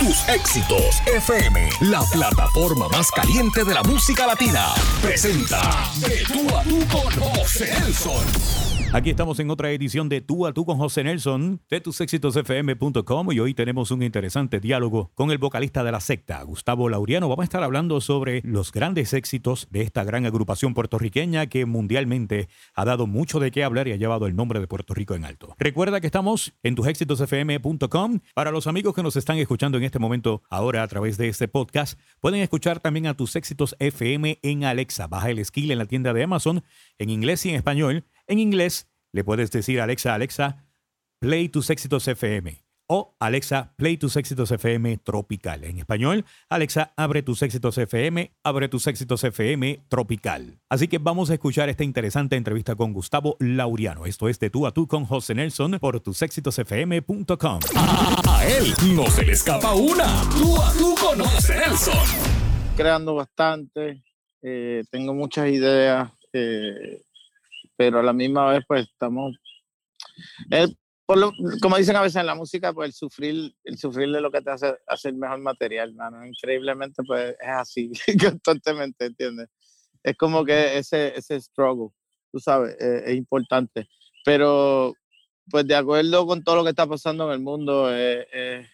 Tus éxitos FM, la plataforma más caliente de la música latina, presenta De tú a con José. Aquí estamos en otra edición de Tú a Tú con José Nelson de tusexitosfm.com y hoy tenemos un interesante diálogo con el vocalista de la secta, Gustavo Lauriano. Vamos a estar hablando sobre los grandes éxitos de esta gran agrupación puertorriqueña que mundialmente ha dado mucho de qué hablar y ha llevado el nombre de Puerto Rico en alto. Recuerda que estamos en tusexitosfm.com. Para los amigos que nos están escuchando en este momento ahora a través de este podcast, pueden escuchar también a Tus Éxitos FM en Alexa. Baja el skill en la tienda de Amazon en inglés y en español en inglés, le puedes decir Alexa, Alexa, play tus éxitos FM. O Alexa, play tus éxitos FM tropical. En español, Alexa, abre tus éxitos FM, abre tus éxitos FM tropical. Así que vamos a escuchar esta interesante entrevista con Gustavo Lauriano. Esto es de tú a tú con José Nelson por tusexitosfm.com. A él no se le escapa una. Tú a tú con José Nelson. Creando bastante, eh, tengo muchas ideas. Eh, pero a la misma vez pues estamos, como dicen a veces en la música, pues el sufrir, el sufrir de lo que te hace hacer mejor material, mano. Increíblemente pues es así, constantemente, ¿entiendes? Es como que ese, ese struggle, tú sabes, eh, es importante. Pero pues de acuerdo con todo lo que está pasando en el mundo, eh, eh,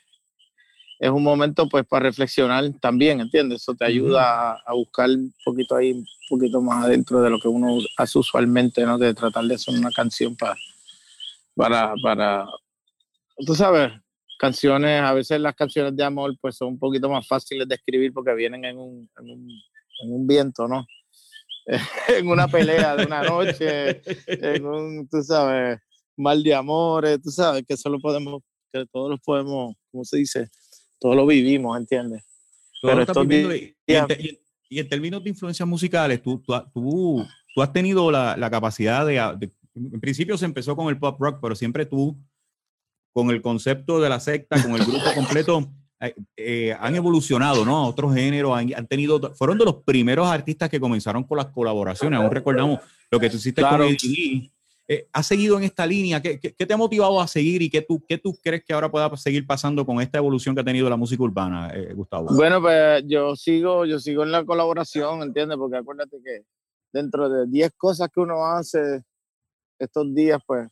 es un momento pues para reflexionar también, ¿entiendes? Eso te ayuda a, buscar un poquito ahí, un poquito más adentro de lo que uno hace usualmente, ¿no? De tratar de hacer una canción para, para, para, tú sabes, canciones, a veces las canciones de amor pues son un poquito más fáciles de escribir porque vienen en un, en un, en un viento, ¿no? en una pelea de una noche, en un, tú sabes, mal de amores, tú sabes, que solo podemos, que todos los podemos, ¿cómo se dice? Todo lo vivimos, ¿entiendes? Pero y, en, términos de influencias musicales, tú, tú, tú, has tenido la, la capacidad de, En principio se empezó con el pop rock, pero siempre tú, con el concepto de la secta, con el grupo completo, eh, eh, han evolucionado, ¿no? Otros géneros, han, tenido. Fueron de los primeros artistas que comenzaron con las colaboraciones. Aún recordamos lo que tú hiciste con Eddie eh, ¿Has seguido en esta línea? ¿Qué, te ha motivado a seguir y qué tú, qué tú crees que ahora pueda seguir pasando con esta evolución que ha tenido la música urbana, eh, Gustavo? Bueno, pues yo sigo, yo sigo en la colaboración, ¿entiendes? Porque acuérdate que dentro de 10 cosas que uno hace estos días, pues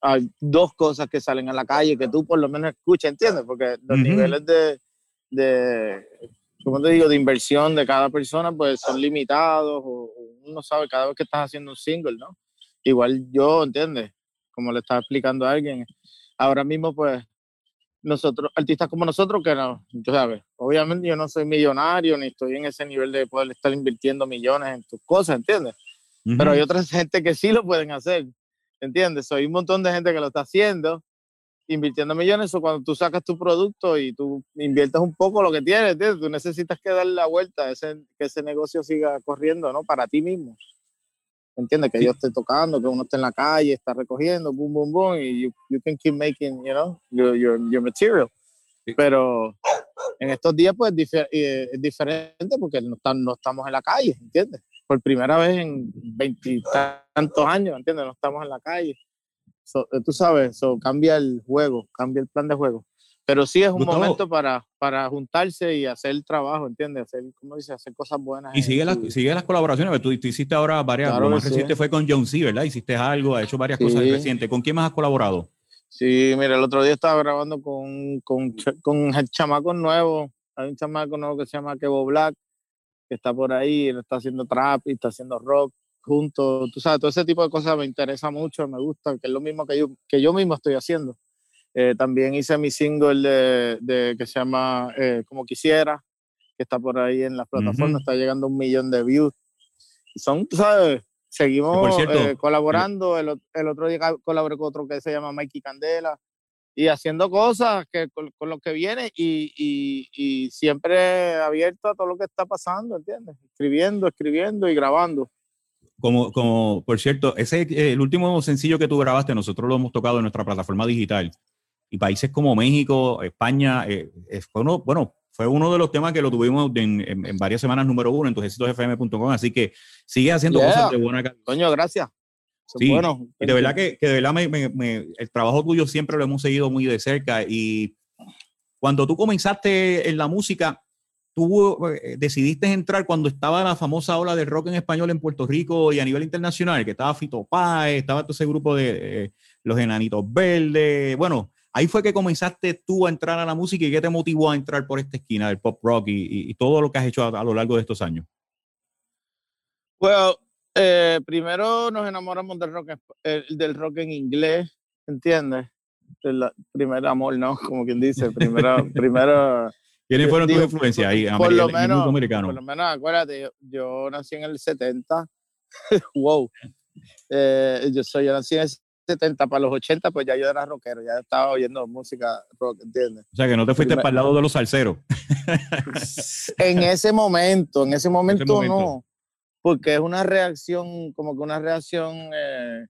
hay dos cosas que salen a la calle que tú por lo menos escuchas, ¿entiendes? Porque los niveles de, de, ¿cómo te digo?, de inversión de cada persona, pues son limitados o uno sabe cada vez que estás haciendo un single, ¿no? Igual yo, ¿entiendes? Como le estaba explicando a alguien, ahora mismo pues nosotros, artistas como nosotros, que no, yo sabes, obviamente yo no soy millonario ni estoy en ese nivel de poder estar invirtiendo millones en tus cosas, ¿entiendes? Pero hay otra gente que sí lo pueden hacer, ¿entiendes? Hay un montón de gente que lo está haciendo, invirtiendo millones, o cuando tú sacas tu producto y tú inviertes un poco lo que tienes, ¿entiendes? Tú necesitas que darle la vuelta, ese, que ese negocio siga corriendo, ¿no? Para ti mismo. ¿Entiendes? Que yo esté tocando, que uno esté en la calle, está recogiendo, boom, boom, boom, y you, you can keep making, you know, your, your, your material. Pero en estos días, pues, eh, es diferente porque no, no estamos en la calle, ¿entiendes? Por primera vez en veintitantos años, ¿entiendes? No estamos en la calle. Eh, tú sabes, eso cambia el juego, cambia el plan de juego. Pero sí es un momento para, para juntarse y hacer el trabajo, ¿entiendes? Hacer, ¿cómo dice? Hacer cosas buenas. Y sigue, las, sigue las colaboraciones, tú, tú, hiciste ahora varias, lo más reciente fue con John C, ¿verdad? Hiciste algo, ha hecho varias cosas recientes. ¿Con quién más has colaborado? Sí, mira, el otro día estaba grabando con, con, con el chamaco nuevo, hay un chamaco nuevo que se llama Kevo Black, que está por ahí, él está haciendo trap y está haciendo rock juntos, tú sabes, todo ese tipo de cosas me interesa mucho, me gusta, que es lo mismo que yo, que yo mismo estoy haciendo. Eh, también hice mi single de, que se llama eh, Como Quisiera, que está por ahí en las plataformas, está llegando a un millón de views. Y son, ¿sabes? Seguimos eh, colaborando. El, otro día colaboré con otro que se llama Mikey Candela y haciendo cosas que, con, lo que viene y, y, siempre abierto a todo lo que está pasando, ¿entiendes? Escribiendo, escribiendo y grabando. Como, como, por cierto, ese el último sencillo que tú grabaste, nosotros lo hemos tocado en nuestra plataforma digital y países como México, España, eh, fue uno, bueno, fue uno de los temas que lo tuvimos en, varias semanas número uno en tusexitosfm.com, así que sigue haciendo cosas de buena calidad. Coño, gracias. Sí, bueno, y de verdad que, de verdad el trabajo tuyo siempre lo hemos seguido muy de cerca y Cuando tú comenzaste en la música, tú eh, decidiste entrar cuando estaba la famosa ola del rock en español en Puerto Rico y a nivel internacional, que estaba Fito Páez, estaba todo ese grupo de eh, los Enanitos Verdes. Bueno, ahí fue que comenzaste tú a entrar a la música y qué te motivó a entrar por esta esquina del pop rock y, todo lo que has hecho a, lo largo de estos años. Bueno, eh, primero nos enamoramos del rock, del rock en inglés, ¿entiendes? El primer amor, ¿no? Como quien dice, primero, primero ¿Quiénes fueron tus influencias ahí? Por, lo menos, por lo menos, acuérdate, yo, nací en el 70. wow. Eh, yo, soy, yo nací en el 70, para los 80, pues ya yo era rockero, ya estaba oyendo música rock, ¿entiendes? O sea, que no te fuiste para el lado de los salseros. en ese momento, en ese momento, no, porque es una reacción, como que una reacción, eh,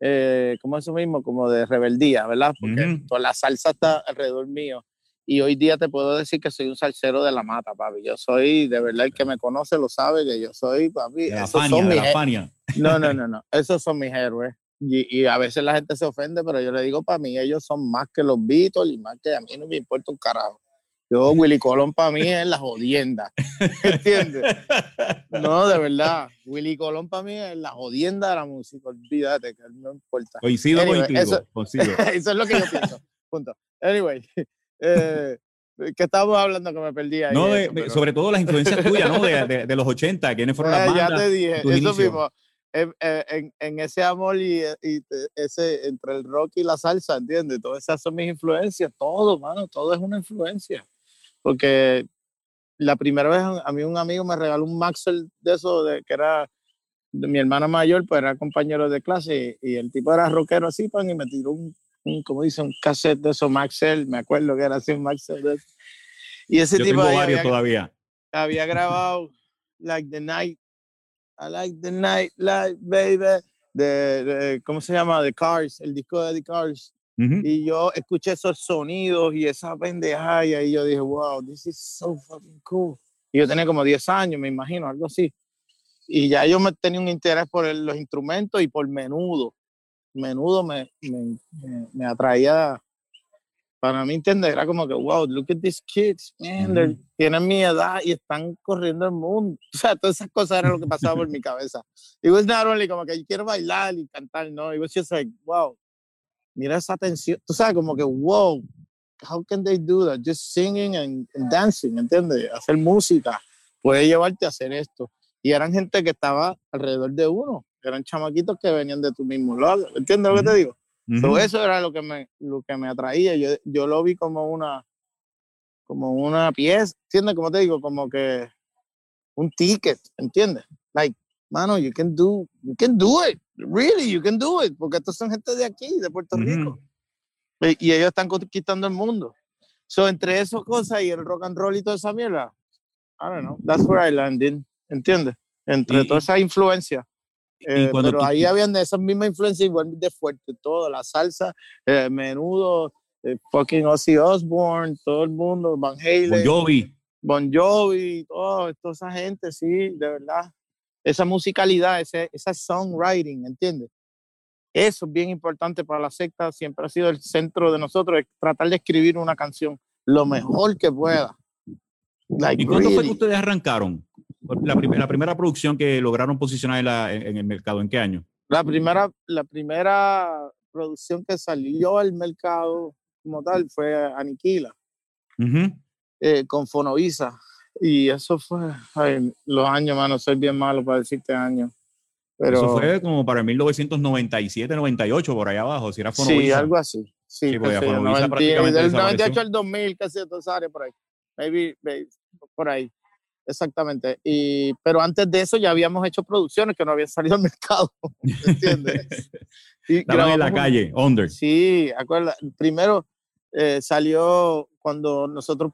eh, como eso mismo, como de rebeldía, ¿verdad? Porque toda la salsa está alrededor mío. Y hoy día te puedo decir que soy un salsero de la mata, papi. Yo soy, de verdad, el que me conoce lo sabe que yo soy, papi. De la Fania, de la Fania. No, no, no, no. Esos son mis héroes. Y, y, a veces la gente se ofende, pero yo le digo, para mí ellos son más que los Beatles y más que a mí no me importa un carajo. Yo, Willy Colón para mí es la jodienda. ¿Entiendes? No, de verdad. Willy Colón para mí es la jodienda de la música. Olvídate, que no importa. Coincido contigo. Eso, eso, es lo que yo pienso. Punto. Anyway, eh, ¿Qué estábamos hablando que me perdí ahí? No, sobre todo las influencias tuyas, ¿no? De, de, los 80, ¿quiénes fueron las bandas? Ya te dije, eso mismo. En, en, ese amor y, y, ese entre el rock y la salsa, ¿entiendes? Todas esas son mis influencias, todo, mano, todo es una influencia. Porque la primera vez a mí un amigo me regaló un Maxwell de eso, de, que era de mi hermana mayor, pues era compañero de clase y, el tipo era rockero así, pan, y me tiró un como dice, un cassette de esos Maxell, me acuerdo que era así un Maxell de Y ese tipo tengo varios todavía. Había grabado Like the Night, I Like the Night, Like Baby, de, ¿cómo se llama? The Cars, el disco de The Cars. Y yo escuché esos sonidos y esa pendeja y ahí yo dije, wow, this is so fucking cool. Y yo tenía como 10 años, me imagino, algo así. Y ya yo me tenía un interés por los instrumentos y por menudo menudo me, me, me, atraía, para mí entender, era como que, wow, look at these kids, man, tienen mi edad y están corriendo el mundo. O sea, todas esas cosas eran lo que pasaba por mi cabeza. It was not only como que yo quiero bailar y cantar, no, it was just like, wow, mira esa atención, tú sabes, como que, wow, how can they do that? Just singing and, and dancing, ¿entiendes? Hacer música puede llevarte a hacer esto. Y eran gente que estaba alrededor de uno eran chamaquitos que venían de tu mismo lado. ¿Entiendes lo que te digo? Eso era lo que me, lo que me atraía. Yo, yo lo vi como una, como una pieza, ¿entiendes? Como te digo, como que un ticket, ¿entiendes? Like, mano, you can do, you can do it. Really, you can do it. Porque estos son gente de aquí, de Puerto Rico. Y, ellos están conquistando el mundo. So, entre esas cosas y el rock and roll y toda esa mierda, I don't know, that's where I landed, ¿entiendes? Entre toda esa influencia. Eh, pero ahí habían esas mismas influencias igual de fuerte, todo, la salsa, eh, menudo, eh, fucking Ozzy Osbourne, todo el mundo, Van Halen. Bon Jovi. Bon Jovi, todo, toda esa gente, sí, de verdad. Esa musicalidad, ese, esa songwriting, ¿entiendes? Eso es bien importante para la secta, siempre ha sido el centro de nosotros, es tratar de escribir una canción lo mejor que pueda. ¿Y cuándo fue que ustedes arrancaron? La, la primera producción que lograron posicionar en, el mercado, ¿en qué año? La primera, la primera producción que salió al mercado como tal fue Aniquila, eh, con Fonovisa. Y eso fue los años, mano, soy bien malo para decirte años. Pero, eso fue como para 1997, 98, por ahí abajo, si era Fonovisa. Sí, algo así. Sí, sí pues, del 98 al 2000, casi de todas áreas por ahí. maybe, por ahí. Exactamente. Y, pero antes de eso ya habíamos hecho producciones que no habían salido al mercado. ¿Entiendes? Y en la calle, under. Sí, acuerda. Primero eh, salió cuando nosotros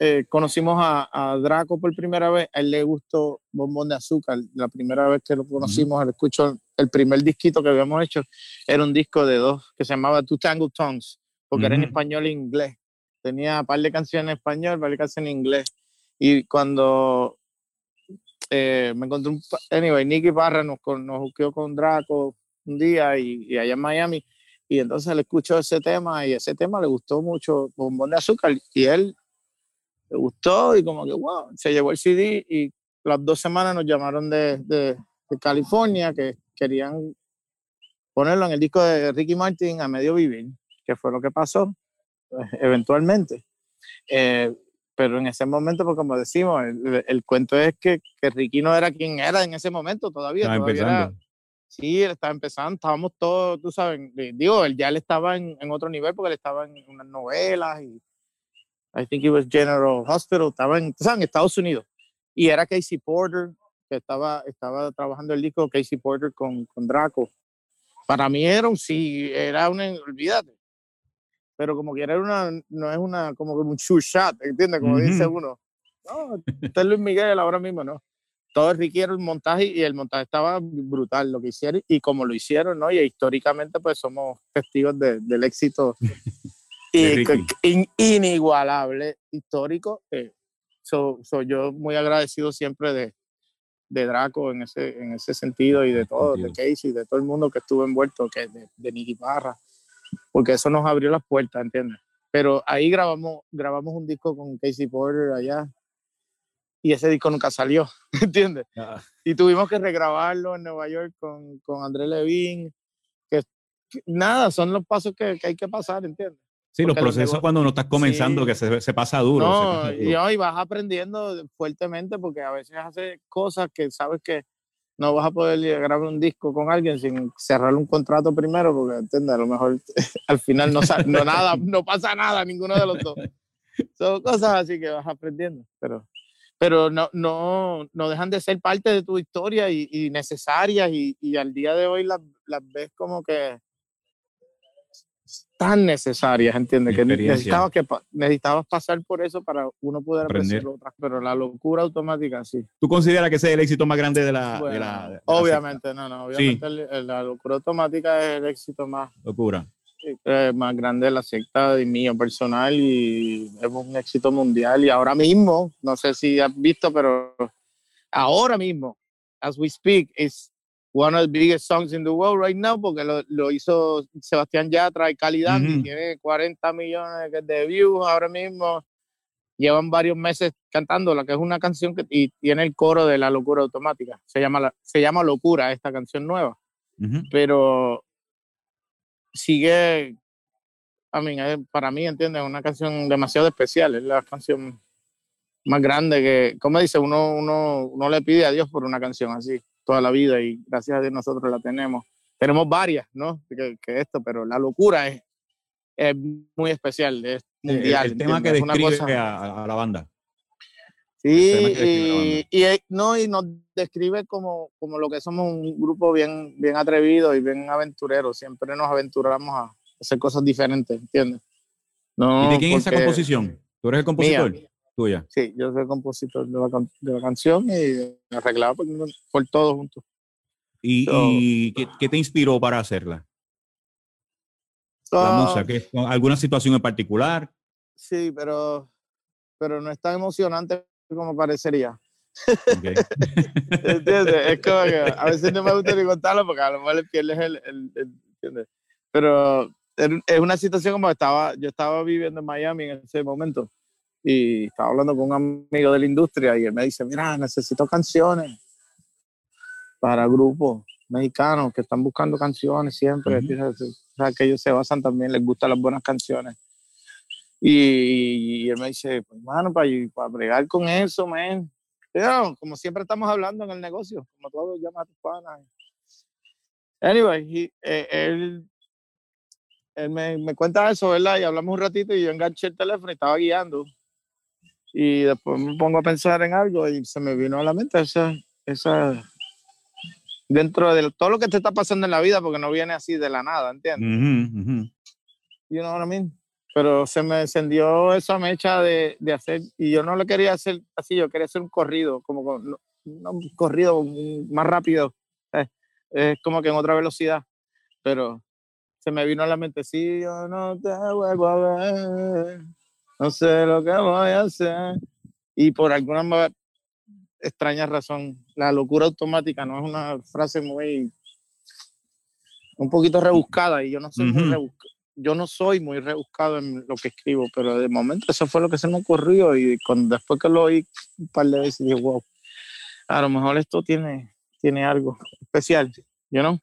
eh, conocimos a, Draco por primera vez. A él le gustó Bombón de Azúcar. La primera vez que lo conocimos, él escuchó el primer disquito que habíamos hecho. Era un disco de dos que se llamaba Two Tangle Tongues, porque era en español e inglés. Tenía un par de canciones en español, un par de canciones en inglés y cuando eh, me encontré un. Anyway, Nicky Parra nos, nos con Draco un día y, allá en Miami. Y entonces él escuchó ese tema y ese tema le gustó mucho, Bombón de Azúcar, y él le gustó y como que, wow, se llevó el CD y las dos semanas nos llamaron de, de, California que querían ponerlo en el disco de Ricky Martin a medio vivir, que fue lo que pasó eventualmente. Eh, pero en ese momento, pues como decimos, el, el cuento es que, que, Ricky no era quien era en ese momento todavía. Estaba todavía empezando. Era, sí, él estaba empezando, estábamos todos, tú sabes, digo, él ya él estaba en, en, otro nivel porque él estaba en unas novelas y I think it was General Hospital, estaba en, tú sabes, en Estados Unidos. Y era Casey Porter, que estaba, estaba trabajando el disco Casey Porter con, con Draco. Para mí era un sí, era una, olvídate. Pero como que era una, no es una, como un shoot shot, ¿entiendes? Como uh -huh. dice uno. No, este es Luis Miguel ahora mismo, ¿no? Todo requiere el montaje y el montaje estaba brutal lo que hicieron y como lo hicieron, ¿no? Y históricamente pues somos testigos de, del éxito y, in, inigualable histórico. Eh, so, so yo muy agradecido siempre de, de Draco en ese, en ese sentido y de todo, de Casey, de todo el mundo que estuvo envuelto, que de, de Nicky Parra, porque eso nos abrió las puertas, ¿entiendes? Pero ahí grabamos, grabamos un disco con Casey Porter allá y ese disco nunca salió, ¿entiendes? Ah. Y tuvimos que regrabarlo en Nueva York con, con André Levine, que, que, nada, son los pasos que, que hay que pasar, ¿entiendes? Sí, Porque los procesos negocio, cuando uno está comenzando, sí, que se, se, pasa duro. No, se pasa duro. Y, y vas aprendiendo fuertemente porque a veces haces cosas que sabes que no vas a poder grabar un disco con alguien sin cerrar un contrato primero, porque entiendes, a lo mejor al final no, no, nada, no pasa nada, ninguno de los dos. Son cosas así que vas aprendiendo, pero, pero no, no, no dejan de ser parte de tu historia y, y necesarias y, y, al día de hoy las, las ves como que tan necesarias, ¿entiendes? Que necesitabas, que necesitabas pasar por eso para uno poder aprender otras, pero la locura automática, sí. ¿Tú consideras que ese es el éxito más grande de la... Bueno, de la, de la obviamente, secta? no, no, obviamente sí. el, la locura automática es el éxito más... Locura. Eh, más grande de la secta y mío personal y es un éxito mundial y ahora mismo, no sé si has visto, pero ahora mismo, as we speak, es one of the biggest songs in the world right now, porque lo, lo hizo Sebastián Yatra y Calidad, uh -huh. y tiene 40 millones de views ahora mismo. Llevan varios meses cantándola, que es una canción que y tiene el coro de La Locura Automática. Se llama, la, se llama Locura, esta canción nueva. Pero sigue, I mean, para mí, ¿entiendes? Es una canción demasiado especial. Es la canción más grande que, como dice, uno, uno, uno le pide a Dios por una canción así toda la vida y gracias a Dios nosotros la tenemos. Tenemos varias, ¿no? Que, que esto, pero la locura es, es muy especial, es mundial. El, el tema que describe cosa... a, a, la banda. Sí, y, y, no, y nos describe como, como lo que somos un grupo bien, bien atrevido y bien aventurero. Siempre nos aventuramos a hacer cosas diferentes, ¿entiendes? No, ¿Y de quién es esa composición? ¿Tú eres el compositor? Mía. Tuya. Sí, yo soy compositor de la, de la canción y arreglado por, por todos juntos. ¿Y, so, y ¿qué, ¿qué, te inspiró para hacerla? La Ah. música, ¿qué, ¿alguna situación en particular? Sí, pero, pero no es tan emocionante como parecería. Okay. ¿Entiendes? Es como que a veces no me gusta ni contarlo porque a lo mejor le pierdes el, el, el ¿entiendes? Pero es una situación como estaba, yo estaba viviendo en Miami en ese momento y estaba hablando con un amigo de la industria y él me dice, mira, necesito canciones para grupos mexicanos que están buscando canciones siempre, uh -huh. o sea, que ellos se basan también, les gustan las buenas canciones. Y, y él me dice, pues, mano, para, para bregar con eso, man. Pero, como siempre estamos hablando en el negocio, como todos llaman a tus panas. Anyway, he, eh, él, él me, me, cuenta eso, ¿verdad? Y hablamos un ratito y yo enganché el teléfono y estaba guiando. Y después me pongo a pensar en algo y se me vino a la mente esa, esa dentro de todo lo que te está pasando en la vida, porque no viene así de la nada, ¿entiendes? Uh -huh, uh -huh. You know what I mean? Pero se me encendió esa mecha de, de, hacer, y yo no lo quería hacer así, yo quería hacer un corrido, como no, un corrido más rápido, es eh, como que en otra velocidad, pero se me vino a la mente, si yo no te vuelvo a ver, no sé lo que voy a hacer, y por alguna extraña razón, la locura automática no es una frase muy un poquito rebuscada y yo no soy muy yo no soy muy rebuscado en lo que escribo, pero de momento eso fue lo que se me ocurrió y cuando, después que lo oí un par de veces dije, wow, a lo mejor esto tiene, tiene algo especial, you know?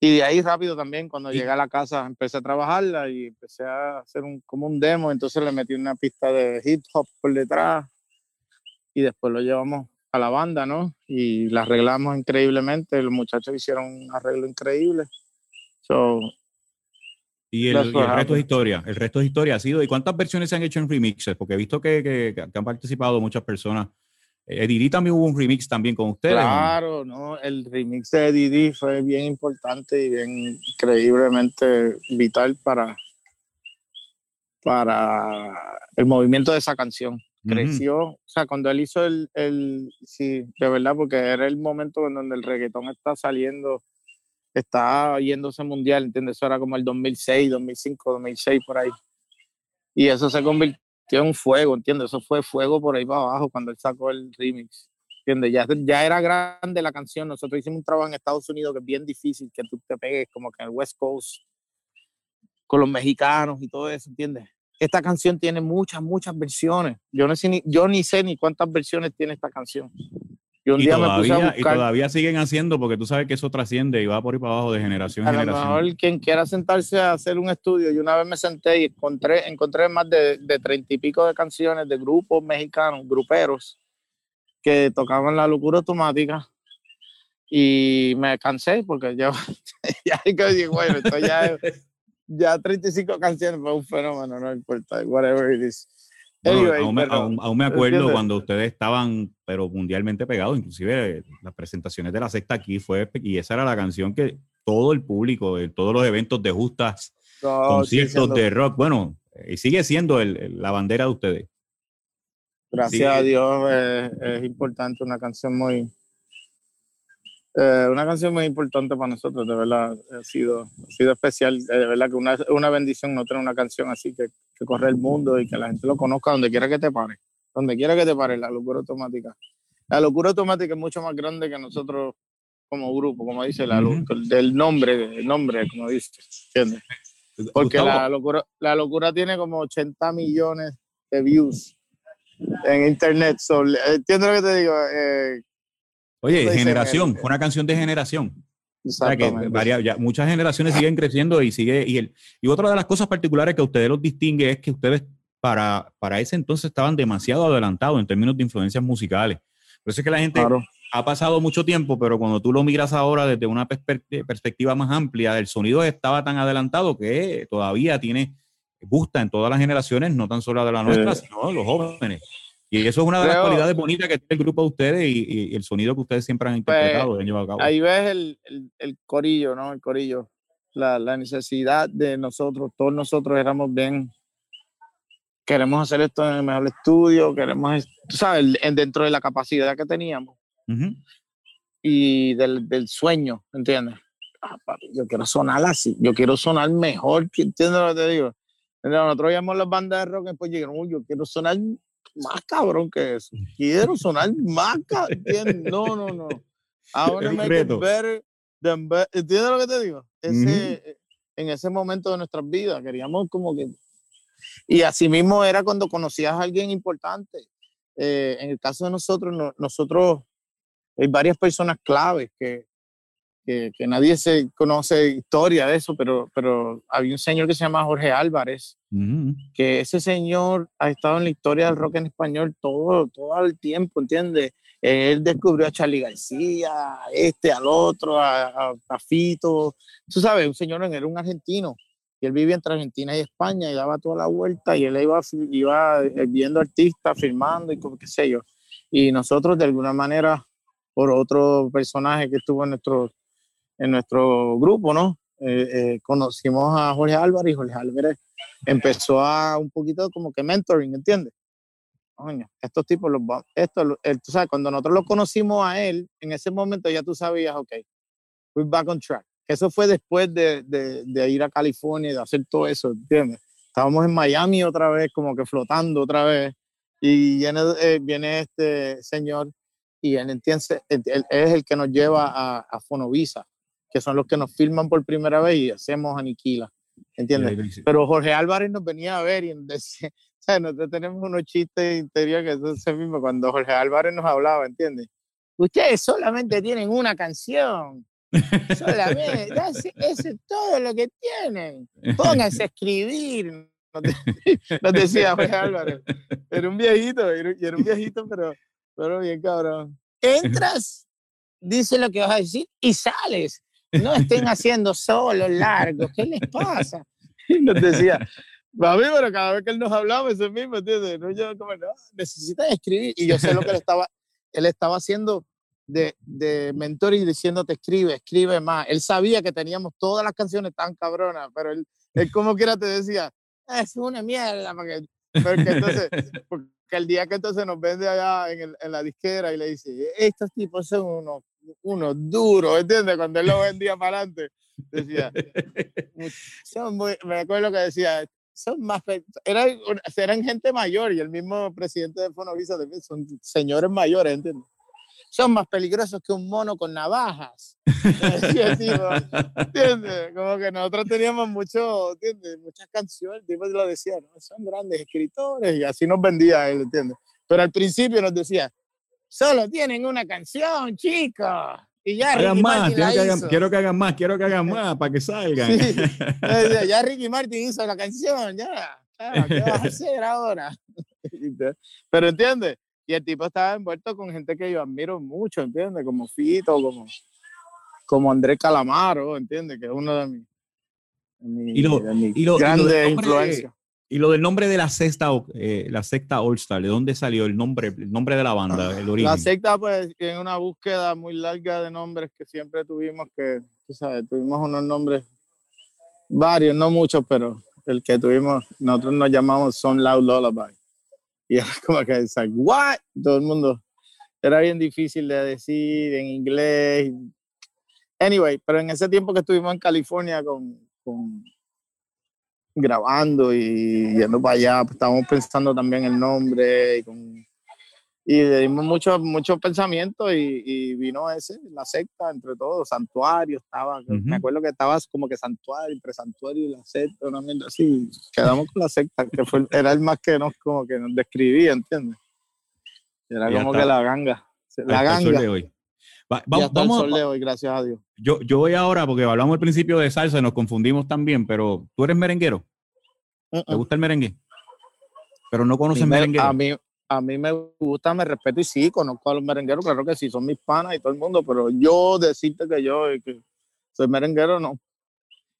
Y de ahí rápido también, cuando llegué a la casa, empecé a trabajarla y empecé a hacer un, como un demo, entonces le metí una pista de hip hop por detrás y después lo llevamos a la banda, ¿no? Y la arreglamos increíblemente, los muchachos hicieron un arreglo increíble. So, y el, resto es historia, el resto es historia. Ha sido, ¿y cuántas versiones se han hecho en remixes? Porque he visto que, que, han participado muchas personas. Eddie también hubo un remix también con ustedes. Claro, ¿no? El remix de Eddie fue bien importante y bien increíblemente vital para, para el movimiento de esa canción creció, o sea, cuando él hizo el, el, sí, de verdad, porque era el momento en donde el reggaetón está saliendo, está yéndose mundial, ¿entiendes? Eso era como el 2006, 2005, 2006, por ahí. Y eso se convirtió en fuego, ¿entiendes? Eso fue fuego por ahí para abajo cuando él sacó el remix, ¿entiendes? Ya, ya era grande la canción, nosotros hicimos un trabajo en Estados Unidos que es bien difícil que tú te pegues como que en el West Coast con los mexicanos y todo eso, ¿entiendes? esta canción tiene muchas, muchas versiones. Yo, no sé ni, yo ni sé ni cuántas versiones tiene esta canción. Y, todavía, y todavía siguen haciendo porque tú sabes que eso trasciende y va por ahí para abajo de generación en generación. A lo mejor quien quiera sentarse a hacer un estudio, y una vez me senté y encontré, encontré más de treinta y pico de canciones de grupos mexicanos, gruperos, que tocaban la locura automática y me cansé porque yo ya digo, bueno, esto ya ya 35 canciones fue un fenómeno, no importa, whatever it is. Aún, me, acuerdo cuando ustedes estaban, pero mundialmente pegados, inclusive las presentaciones de la sexta aquí fue, y esa era la canción que todo el público, de todos los eventos de justas, conciertos de rock, bueno, y sigue siendo la bandera de ustedes. Gracias a Dios es importante, una canción muy, eh, una canción muy importante para nosotros, de verdad, ha sido, ha sido especial, eh, de verdad que una, una bendición no tener una canción así que, que, corre el mundo y que la gente lo conozca donde quiera que te pare, donde quiera que te pare, la locura automática. La locura automática es mucho más grande que nosotros como grupo, como dice, la, del nombre, el nombre, como dice, ¿entiendes? Porque la locura, la locura tiene como 80 millones de views en internet. entiendo lo que te digo. Eh, Oye, generación, fue una canción de generación. O sea que muchas generaciones siguen creciendo y sigue. Y, el, y otra de las cosas particulares que a ustedes los distingue es que ustedes para, para ese entonces estaban demasiado adelantados en términos de influencias musicales. Por eso es que la gente ha pasado mucho tiempo, pero cuando tú lo miras ahora desde una perspectiva más amplia, el sonido estaba tan adelantado que todavía tiene, gusta en todas las generaciones, no tan solo de la nuestra, sino de los jóvenes. Y eso es una de las cualidades bonitas que tiene el grupo de ustedes y, el sonido que ustedes siempre han pues, interpretado, Ahí ves el, el, corillo, ¿no? El corillo. La, la, necesidad de nosotros, todos nosotros éramos bien. Queremos hacer esto en el mejor estudio, queremos, tú sabes, dentro de la capacidad que teníamos y del, del, sueño, ¿entiendes? Ah, yo quiero sonar así, yo quiero sonar mejor, ¿entiendes lo que te digo? Nosotros veíamos las bandas de rock y después llegaron, uy, yo quiero sonar más cabrón que eso. Quiero sonar más cabrón. No, no, no. Ahora me ver ¿Entiendes lo que te digo? Ese, En ese momento de nuestras vidas queríamos como que... Y así mismo era cuando conocías a alguien importante. Eh, en el caso de nosotros, nosotros hay varias personas claves que, que, que, nadie se conoce historia de eso, pero, pero había un señor que se llama Jorge Álvarez, que ese señor ha estado en la historia del rock en español todo, todo el tiempo, ¿entiendes? Él descubrió a Charlie García, a este, al otro, a, a, Fito. Tú sabes, un señor era un argentino y él vivía entre Argentina y España y daba toda la vuelta y él iba, iba eh, viendo artistas, firmando y como qué sé yo. Y nosotros de alguna manera, por otro personaje que estuvo en nuestro, en nuestro grupo, ¿no? Eh, eh, conocimos a Jorge Álvarez y Jorge Álvarez empezó a un poquito como que mentoring, ¿entiendes? Coño, estos tipos, los, esto, tú sabes, cuando nosotros lo conocimos a él, en ese momento ya tú sabías, ok, we're back on track. Eso fue después de, de, de ir a California y de hacer todo eso, ¿entiendes? Estábamos en Miami otra vez, como que flotando otra vez, y viene, eh, viene este señor y él, entiende, él, es el que nos lleva a, a Fonovisa que son los que nos filman por primera vez y hacemos Aniquila, ¿entiendes? Pero Jorge Álvarez nos venía a ver y decía, ¿sabes? Nosotros tenemos unos chistes interiores que es mismo cuando Jorge Álvarez nos hablaba, ¿entiendes? Ustedes solamente tienen una canción. Solamente, eso es todo lo que tienen. Pónganse a escribir. Nos, decía Jorge Álvarez. Era un viejito, era, era un viejito, pero, pero bien cabrón. Entras, dice lo que vas a decir y sales. No estén haciendo solos largos. ¿Qué les pasa? Y nos decía, a mí, pero cada vez que él nos hablaba, eso mismo, ¿entiendes? No, yo como, no, necesitas escribir. Y yo sé lo que él estaba, él estaba haciendo de, de mentor y diciéndote, escribe, escribe más. Él sabía que teníamos todas las canciones tan cabronas, pero él, él como quiera te decía, es una mierda, porque, porque entonces, porque el día que entonces nos vende allá en, el, en la disquera y le dice, estos tipos son unos, unos duros, ¿entiendes? Cuando él lo vendía para adelante, decía, son muy, me acuerdo que decía, son más, eran, eran gente mayor y el mismo presidente de Fonovisa son señores mayores, ¿entiendes? Son más peligrosos que un mono con navajas. ¿entiendes? Como que nosotros teníamos mucho, ¿entiendes? Muchas canciones, tipo lo decía, ¿no? son grandes escritores y así nos vendía él, ¿entiendes? Pero al principio nos decía, solo tienen una canción, chicos. Y ya hagan más, quiero que hagan, quiero que hagan, más, quiero que hagan más para que salgan. Sí. ya Ricky Martin hizo la canción, ya. ¿Qué vas a hacer ahora? Pero entiendes, y el tipo estaba envuelto con gente que yo admiro mucho, ¿entiendes? Como Fito, como, como Andrés Calamaro, ¿entiendes? Que es uno de mis, grandes influencias. Y lo del nombre de la sexta, eh, la secta All Star, ¿de dónde salió el nombre, el nombre de la banda, el origen? La secta, pues, en una búsqueda muy larga de nombres que siempre tuvimos que, tú sabes, tuvimos unos nombres, varios, no muchos, pero el que tuvimos, nosotros nos llamamos Son Loud Lullaby. Y era como que, es like, what? Todo el mundo, era bien difícil de decir en inglés. Anyway, pero en ese tiempo que estuvimos en California con, con grabando y yendo para allá, pues, estábamos pensando también el nombre y, con, y le dimos mucho, mucho pensamiento y, vino ese, la secta, entre todos, santuario, estaba, me acuerdo que estabas como que santuario, entre santuario y la secta, una así, quedamos con la secta, que fue, era el más que nos, como que nos describía, ¿entiendes? Era como que la ganga, la ganga. hoy. Vamos, el sol de hoy, gracias a Dios. Yo, yo voy ahora, porque hablamos al principio de salsa y nos confundimos también, pero ¿tú eres merenguero? ¿Te gusta el merengue? Pero no conoces merengue. A mí, a mí me gusta, me respeto y sí, conozco a los merengueros, claro que sí, son mis panas y todo el mundo, pero yo decirte que yo que soy merenguero, no.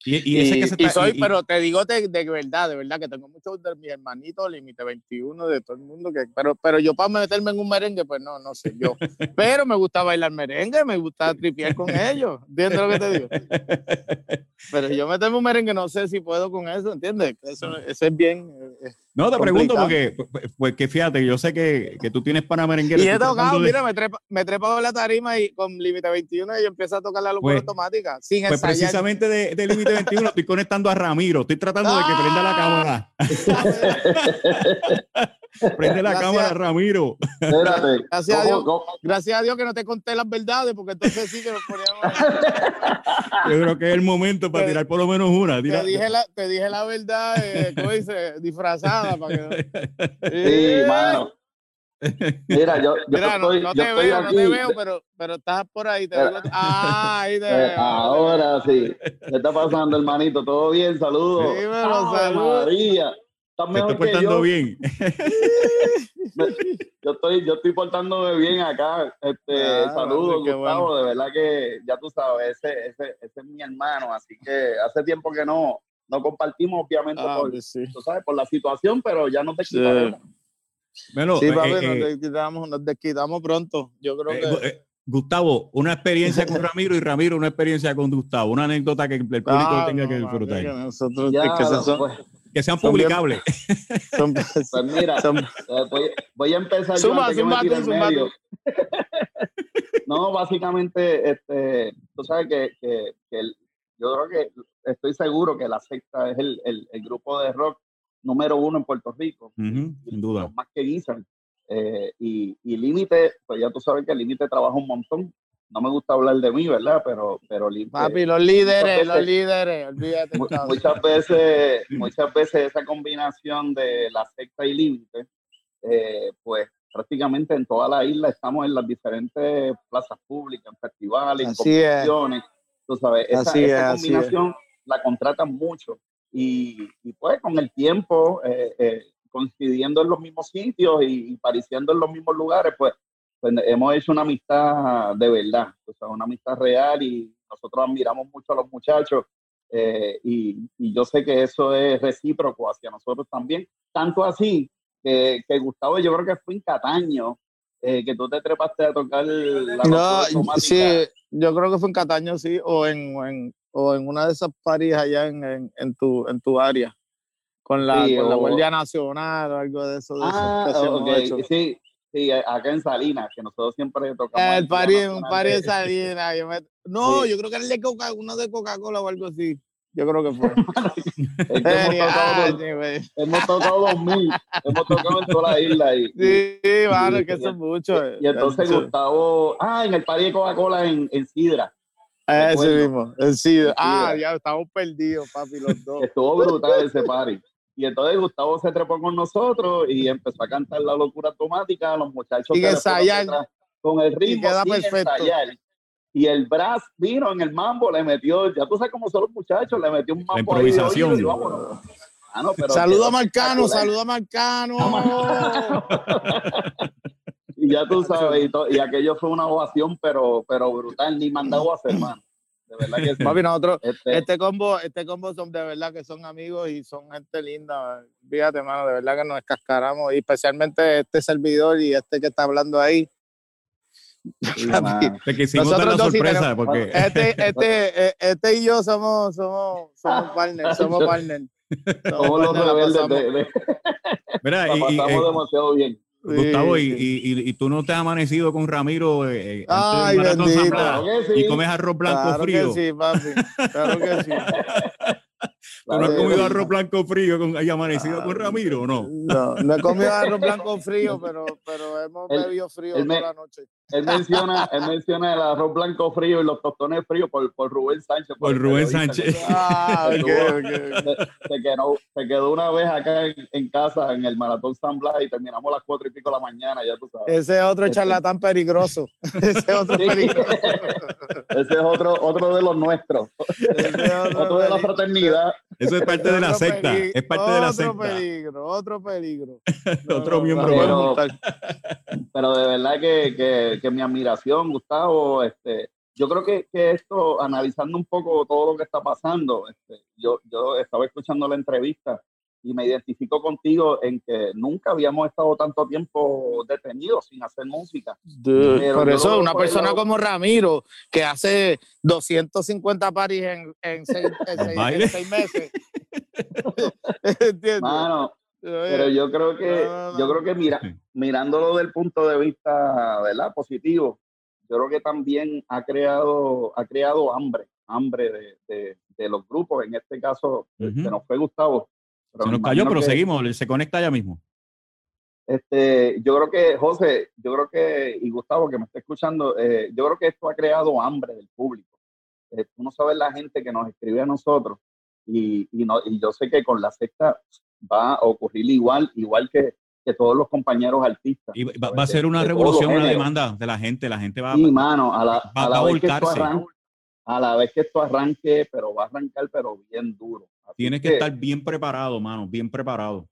Y, ese que soy, pero te digo de, de, verdad, de verdad, que tengo muchos de mis hermanitos, límite 21, de todo el mundo, que, pero, pero yo para meterme en un merengue, pues no, no sé yo. pero me gusta bailar merengue, me gusta tripear con ellos, ¿entiendes lo que te digo? Pero yo meterme un merengue, no sé si puedo con eso, ¿entiendes? Eso, eso es bien. Eh, no, te pregunto porque, pues, pues que fíjate, yo sé que, que tú tienes para merengue. Y he tocado, mira, me trepa, me trepa la tarima y con límite 21 y yo empiezo a tocar la locura pues, automática, sin Pues precisamente de límite 21 estoy conectando a Ramiro, estoy tratando de que prenda la cámara. Prende la cámara, Ramiro. Espérate. Gracias, a Dios, gracias a Dios que no te conté las verdades, porque entonces sí que nos poníamos. Yo creo que es el momento para tirar por lo menos una. Te, dije la, te dije la verdad, eh, ¿cómo dice? Disfrazada. Para que... Sí, mano. Mira, yo, yo Mira, estoy, no, no te veo, no te veo, pero, pero estás por ahí. Te veo. Ah, ahí te eh, veo. Ahora sí. ¿Qué está pasando, hermanito? ¿Todo bien? Saludos. Sí, pero saludos. María. ¿Estás mejor estoy portando yo? bien. yo estoy, yo estoy portándome bien acá. Este, ah, saludos, Gustavo. Bueno. De verdad que ya tú sabes, ese, ese, ese es mi hermano, así que hace tiempo que no, no compartimos, obviamente, ah, por, sí. tú sabes, por la situación, pero ya no te quitaremos. Sí. Bueno, sí, papi, eh, nos, eh, desquitamos, nos desquitamos pronto. Yo creo eh, que. Eh, Gustavo, una experiencia con Ramiro y Ramiro una experiencia con Gustavo. Una anécdota que el público ah, tenga no, que disfrutar. Que, nosotros, ya, que, son, pues, que, sean publicables. Son, pues mira, son, voy, voy, a empezar. Suma, yo suma, suma No, básicamente, este, tú sabes que, que, que el, yo creo que estoy seguro que la secta es el, el, el grupo de rock número uno en Puerto Rico. Uh -huh, sin duda. Más que guisan. Eh, y, y Límite, pues ya tú sabes que Límite trabaja un montón. no me gusta hablar de mí, ¿verdad? Pero, pero Papi, los líderes, los líderes, olvídate. Muchas veces, muchas veces esa combinación de la secta y límite, eh, pues prácticamente en toda la isla estamos en las diferentes plazas públicas, en festivales, en competiciones. Tú sabes, esa, combinación la contratan mucho. Y, pues con el tiempo, eh, eh, coincidiendo en los mismos sitios y, y pareciendo en los mismos lugares, pues pues hemos hecho una amistad de verdad, o sea, una amistad real y nosotros admiramos mucho a los muchachos eh, y, yo sé que eso es recíproco hacia nosotros también. Tanto así que, Gustavo, yo creo que fue en Cataño, eh, que tú te trepaste a tocar la no, Sí, yo creo que fue en Cataño, sí, o en, o en una de esas paris allá en, en, tu, en tu área, con la, con la Guardia Nacional o algo de eso. De ah, sí, Sí, acá en Salinas, que nosotros siempre tocamos. El pari, un pari de Salinas. No, yo creo que era el de Coca, uno de Coca-Cola o algo así. Yo creo que fue. hemos, tocado, dos mil, hemos tocado en toda la isla. Y, sí, vale, que son muchos. Y, entonces Gustavo, ah, en el pari de Coca-Cola en, en Sidra. Ese mismo, en Sidra. Ah, ya estamos perdidos, papi, los dos. Estuvo brutal ese pari. Y entonces Gustavo se trepó con nosotros y empezó a cantar la locura automática. Los muchachos y ensayar con el ritmo. Y queda perfecto. Y el Brass vino en el mambo, le metió, ya tú sabes cómo son los muchachos, le metió un mambo. improvisación. Ahí, ah, no, saluda a Marcano, saluda a Marcano. Y ya tú sabes, y, y, aquello fue una ovación, pero, pero brutal, ni mandado a hacer, hermano de verdad que sí. Papi, nosotros, este, este, combo, este combo son de verdad que son amigos y son gente linda. Fíjate, hermano, de verdad que nos cascaramos, y especialmente este servidor y este que está hablando ahí. te quisimos dar la sorpresa porque este, este, e, este y yo somos, somos, somos partners, somos partners. Somos los rebeldes de, Mira, y, pasamos y, demasiado bien. Gustavo, y, y, y, tú no te has amanecido con Ramiro eh, eh Ay, y comes arroz blanco claro frío. Que sí, papi. Claro que sí. ¿Tú no has comido arroz blanco frío con, y amanecido con Ramiro o no? No, no he comido arroz blanco frío, pero, pero hemos bebido frío toda la noche. Él menciona, él menciona el arroz blanco frío y los tostones fríos por, por Rubén Sánchez. Por, Rubén Sánchez. Ah, okay, Se, quedó, se, quedó, una vez acá en, casa en el Maratón San Blas y terminamos a las cuatro y pico de la mañana, ya tú sabes. Ese es otro este charlatán peligroso. Ese es otro peligroso. Ese es otro, otro de los nuestros. otro, de la fraternidad. Eso es parte de la secta. Es parte de la secta. Otro peligro, otro peligro. otro miembro. Pero, pero, de verdad que, que que mi admiración, Gustavo, este, yo creo que, que, esto, analizando un poco todo lo que está pasando, este, yo, yo estaba escuchando la entrevista y me identifico contigo en que nunca habíamos estado tanto tiempo detenidos sin hacer música. por eso, una persona como Ramiro, que hace 250 paris en, en, seis, en, seis, meses. ¿Entiendes? Pero yo creo que, yo creo que mira, mirándolo desde el punto de vista ¿verdad? positivo, yo creo que también ha creado, ha creado hambre, hambre de, de, los grupos. En este caso, se nos fue Gustavo. Se nos cayó, pero seguimos, se conecta ya mismo. Este, yo creo que, José, yo creo que, y Gustavo que me está escuchando, eh, yo creo que esto ha creado hambre del público. Eh, tú no sabes la gente que nos escribe a nosotros y, y, no, y yo sé que con la secta va a ocurrir igual, igual que, que todos los compañeros artistas. Y va, a ser una revolución, una demanda de la gente, la gente va, sí, mano, a la, a la vez que esto arranque, a la vez que esto arranque, pero va a arrancar, pero bien duro. Tienes que, estar bien preparado, mano, bien preparado.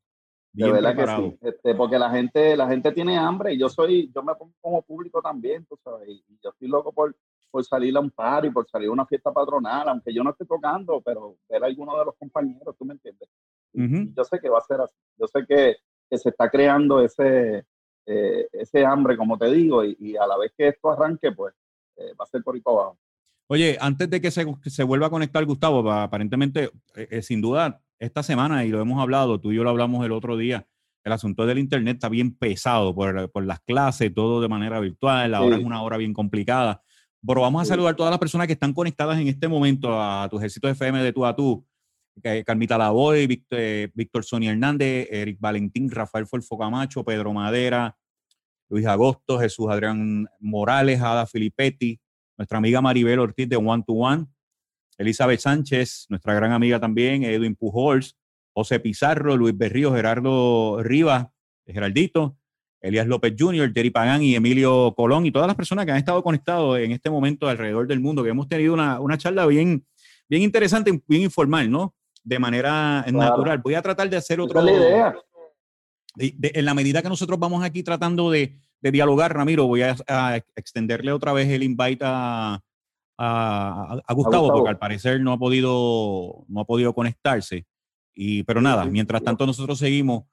Bien de verdad preparado. que sí, este, porque la gente, la gente tiene hambre y yo soy, yo me pongo como público también, tú sabes, y, yo estoy loco por, por salir a un par y por salir a una fiesta patronal, aunque yo no esté tocando, pero ver a alguno de los compañeros, tú me entiendes. Yo sé que va a ser así. Yo sé que, que se está creando ese, eh, ese hambre, como te digo, y, a la vez que esto arranque, pues eh, va a ser por ahí para abajo. Oye, antes de que se, se vuelva a conectar Gustavo, aparentemente, eh, sin duda, esta semana, y lo hemos hablado, tú y yo lo hablamos el otro día, el asunto del Internet está bien pesado por, por las clases, todo de manera virtual, ahora es una hora bien complicada. Pero vamos a saludar a todas las personas que están conectadas en este momento a tu ejército FM de tú a tú. Carmita Lavoy, Víctor, eh, Víctor Sonia Hernández, Eric Valentín, Rafael Folfo Camacho, Pedro Madera, Luis Agosto, Jesús Adrián Morales, Ada Filipetti, nuestra amiga Maribel Ortiz de One to One, Elizabeth Sánchez, nuestra gran amiga también, Edwin Pujols, José Pizarro, Luis Berrío, Gerardo Rivas, Geraldito, Elías López Jr., Jerry Pagán y Emilio Colón y todas las personas que han estado conectados en este momento alrededor del mundo, que hemos tenido una, una charla bien, bien interesante, bien informal, ¿no? De manera natural. Voy a tratar de hacer otro... idea. en la medida que nosotros vamos aquí tratando de, de dialogar, Ramiro, voy a, extenderle otra vez el invite a, a, Gustavo, porque al parecer no ha podido, no ha podido conectarse. Y, pero nada, mientras tanto nosotros seguimos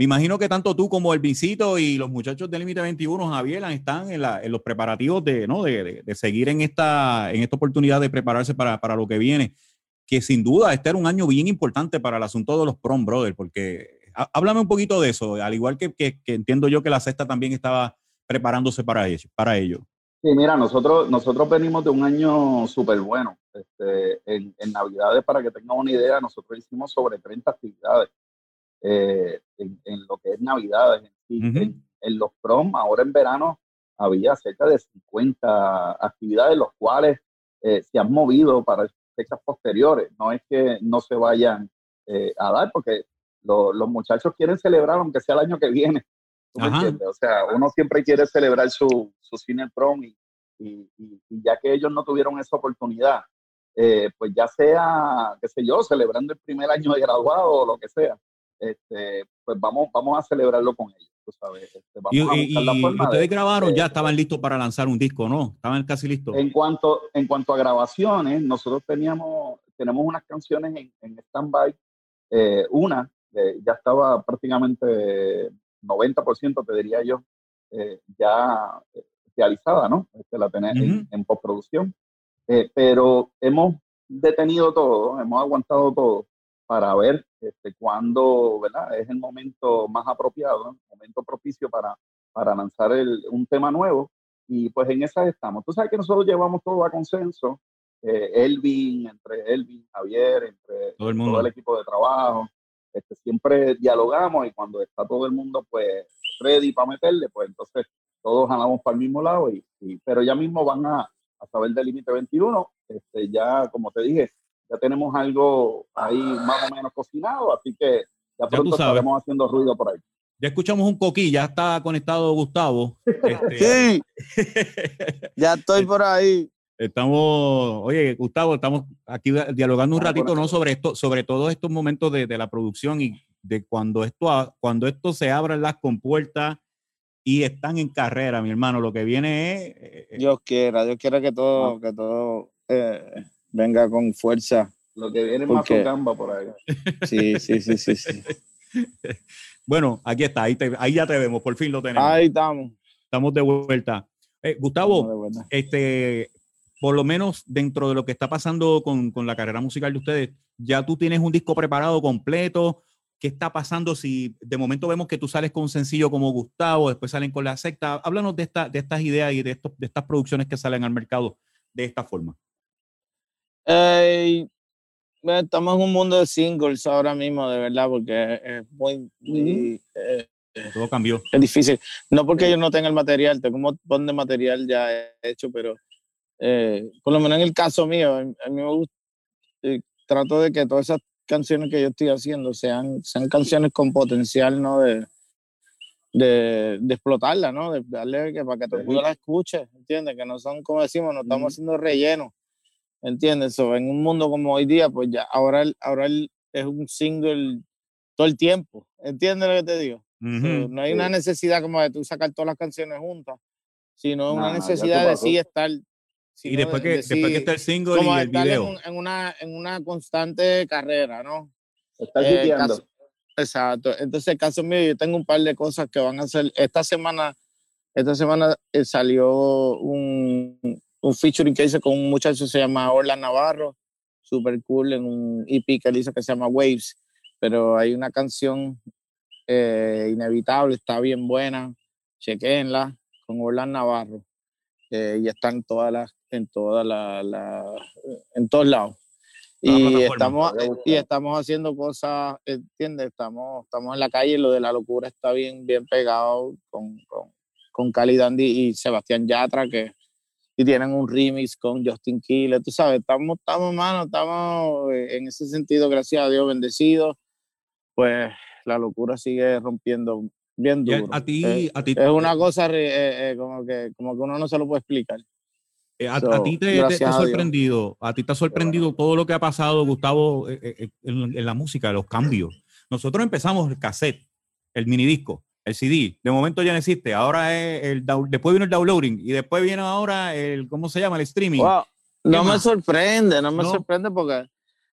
me imagino que tanto tú como el Visito y los muchachos del Límite 21, Javier, están en, la, en, los preparativos de, ¿no? de, de, seguir en esta, en esta oportunidad de prepararse para, para, lo que viene. Que sin duda este era un año bien importante para el asunto de los Prom Brothers, porque háblame un poquito de eso, al igual que, que, entiendo yo que la sexta también estaba preparándose para ello. Para ello. Sí, mira, nosotros, nosotros venimos de un año súper bueno. Este, en, en Navidades, para que tengan una idea, nosotros hicimos sobre 30 actividades eh, en, lo que es Navidad. En, los prom, ahora en verano, había cerca de 50 actividades, los cuales eh, se han movido para fechas posteriores. No es que no se vayan eh, a dar, porque los muchachos quieren celebrar, aunque sea el año que viene. O sea, uno siempre quiere celebrar su, su cine prom y, y, ya que ellos no tuvieron esa oportunidad, pues ya sea, qué sé yo, celebrando el primer año de graduado o lo que sea, este, pues vamos, vamos a celebrarlo con ellos. Este, y, ustedes grabaron, ya estaban listos para lanzar un disco, ¿no? Estaban casi listos. En cuanto, en cuanto a grabaciones, nosotros teníamos, tenemos unas canciones en, en stand-by. Eh, una ya estaba prácticamente 90%, te diría yo, eh, ya eh, realizada, ¿no? Este, la tenés en, postproducción. pero hemos detenido todo, hemos aguantado todo para ver este, cuándo ¿verdad? es el momento más apropiado, el momento propicio para, para lanzar el, un tema nuevo. Y pues en esa estamos. Tú sabes que nosotros llevamos todo a consenso. Eh, Elvin, entre Elvin, Javier, entre todo el, mundo. el equipo de trabajo. Este, siempre dialogamos y cuando está todo el mundo pues ready para meterle, pues entonces todos jalamos para el mismo lado. Y, pero ya mismo van a, a saber del límite 21. Este, ya, como te dije, ya tenemos algo ahí más o menos cocinado, así que ya pronto estaremos haciendo ruido por ahí. Ya escuchamos un coquí, ya está conectado Gustavo. Este, sí, ya estoy por ahí. Estamos, oye, Gustavo, estamos aquí dialogando un ratito, ¿no? Sobre esto, sobre todos estos momentos de, de, la producción y de cuando esto, cuando esto se abran las compuertas y están en carrera, mi hermano. Lo que viene es. Eh, eh, Dios quiera, Dios quiera que todo, que todo eh, venga con fuerza. Lo que viene más más gamba por ahí. Sí, sí, sí, sí, sí. bueno, aquí está, ahí, ahí, ya te vemos, por fin lo tenemos. Ahí estamos. Estamos de vuelta. Eh, Gustavo, este, por lo menos dentro de lo que está pasando con, con, la carrera musical de ustedes, ya tú tienes un disco preparado completo. ¿Qué está pasando si de momento vemos que tú sales con un sencillo como Gustavo, después salen con la secta? Háblanos de, esta, de estas ideas y de, estos, de estas producciones que salen al mercado de esta forma. Eh, estamos en un mundo de singles ahora mismo, de verdad, porque es muy... Eh, Todo cambió. Es difícil. No porque yo no tenga el material, tengo un montón de material ya hecho, pero eh, por lo menos en el caso mío, a mí me gusta, trato de que todas esas canciones que yo estoy haciendo sean, sean canciones con potencial, ¿no? De, de, de explotarla, ¿no? De darle que para que todo el mundo la escuche, ¿entiendes? Que no son, como decimos, no estamos haciendo relleno ¿entiendes? So, en un mundo como hoy día, pues ya, ahora, ahora es un single todo el tiempo, ¿entiendes lo que te digo? no hay una necesidad como de tú sacar todas las canciones juntas, sino una necesidad de sí estar... Y después que, después que está el single y el video. En, en, una, en una constante carrera, ¿no? Está eh, Exacto. Entonces, el caso mío, yo tengo un par de cosas que van a hacer. Esta semana, esta semana eh, salió un, un featuring que hice con un muchacho que se llama Orlan Navarro, super cool, en un EP que él hizo que se llama Waves, pero hay una canción eh, inevitable, está bien buena, chequenla, con Orlan Navarro, eh, y está en todas las, en todas las, en todos lados. Y estamos, y estamos haciendo cosas, ¿entiendes? Estamos, estamos en la calle, lo de la locura está bien, bien pegado con, con, con Cali Dandy y Sebastián Yatra, que y tienen un remix con Justin Quiles, tú sabes, estamos, estamos, mano, estamos en ese sentido, gracias a Dios, bendecidos, pues la locura sigue rompiendo bien duro. A ti, a ti, es una cosa eh, como, que, como que uno no se lo puede explicar. a, ti te, ha sorprendido, a, ti te ha sorprendido todo lo que ha pasado, Gustavo, en, en, la música, los cambios. Nosotros empezamos el cassette, el minidisco, el CD, de momento ya no existe, ahora es el después vino el downloading y después viene ahora el, ¿cómo se llama? El streaming. No me sorprende, no me sorprende porque,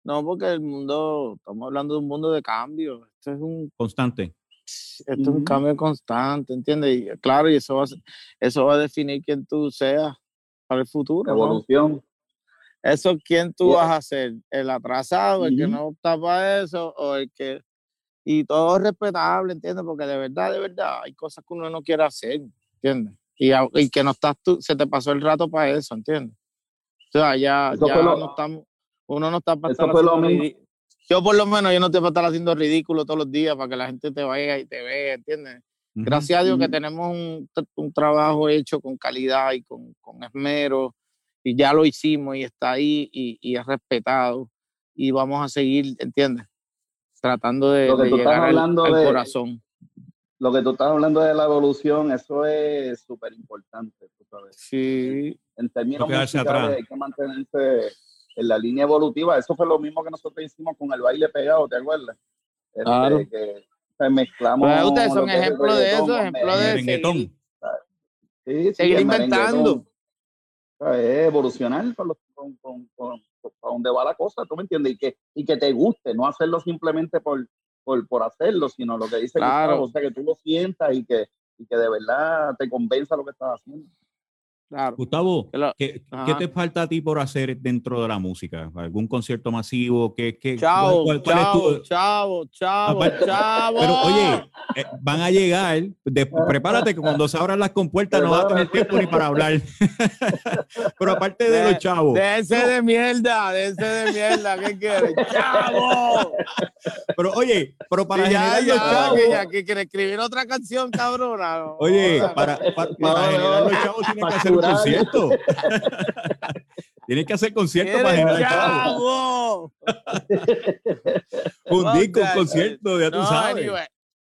no, porque el mundo, estamos hablando de un mundo de cambio, esto es un... Constante. Esto es un cambio constante, ¿entiendes? Y claro, y eso va, a, eso va a definir quién tú seas para el futuro. Evolución. Eso, ¿quién tú vas a ser? ¿El atrasado, el que no opta para eso o el que y todo es respetable, ¿entiendes? Porque de verdad, de verdad, hay cosas que uno no quiere hacer, ¿entiendes? Y, y que no estás tú, se te pasó el rato para eso, ¿entiendes? O sea, ya, ya no estamos, uno no está para estar haciendo Yo por lo menos, yo no estoy para estar haciendo ridículo todos los días para que la gente te vaya y te vea, ¿entiendes? Gracias a Dios que tenemos un, un, trabajo hecho con calidad y con, con, esmero y ya lo hicimos y está ahí y, y es respetado y vamos a seguir, ¿entiendes? tratando de, llegar al, corazón. Lo que tú estás hablando de la evolución, eso es súper importante, sabes. Sí. En términos musicales hay que mantenerse en la línea evolutiva. Eso fue lo mismo que nosotros hicimos con el baile pegado, ¿te acuerdas? Este, claro. que mezclamos. Pues ustedes son ejemplos de eso, ejemplos de seguir, sí, seguir inventando. Es evolucionar con, con, con, a dónde va la cosa, ¿tú me entiendes? Y que, y que te guste, no hacerlo simplemente por, por, por hacerlo, sino lo que dice claro. o sea, que tú lo sientas y que, y que de verdad te convenza lo que estás haciendo. Gustavo, ¿qué, te falta a ti por hacer dentro de la música? ¿Algún concierto masivo? ¿Qué, qué, chao, chao, chao, chao, chao. Pero oye, eh, van a llegar, prepárate que cuando se abran las compuertas no va a tener tiempo ni para hablar. pero aparte de, los chavos. De ese de mierda, de ese de mierda, ¿qué quieres? ¡Chavo! Pero oye, pero para generar los chavos. Que, que, quiere escribir otra canción, cabrona. Oye, para, para, para generar los chavos tiene que hacer concierto. Tienes que hacer concierto para generar chavo. un disco, un concierto, ya tú sabes.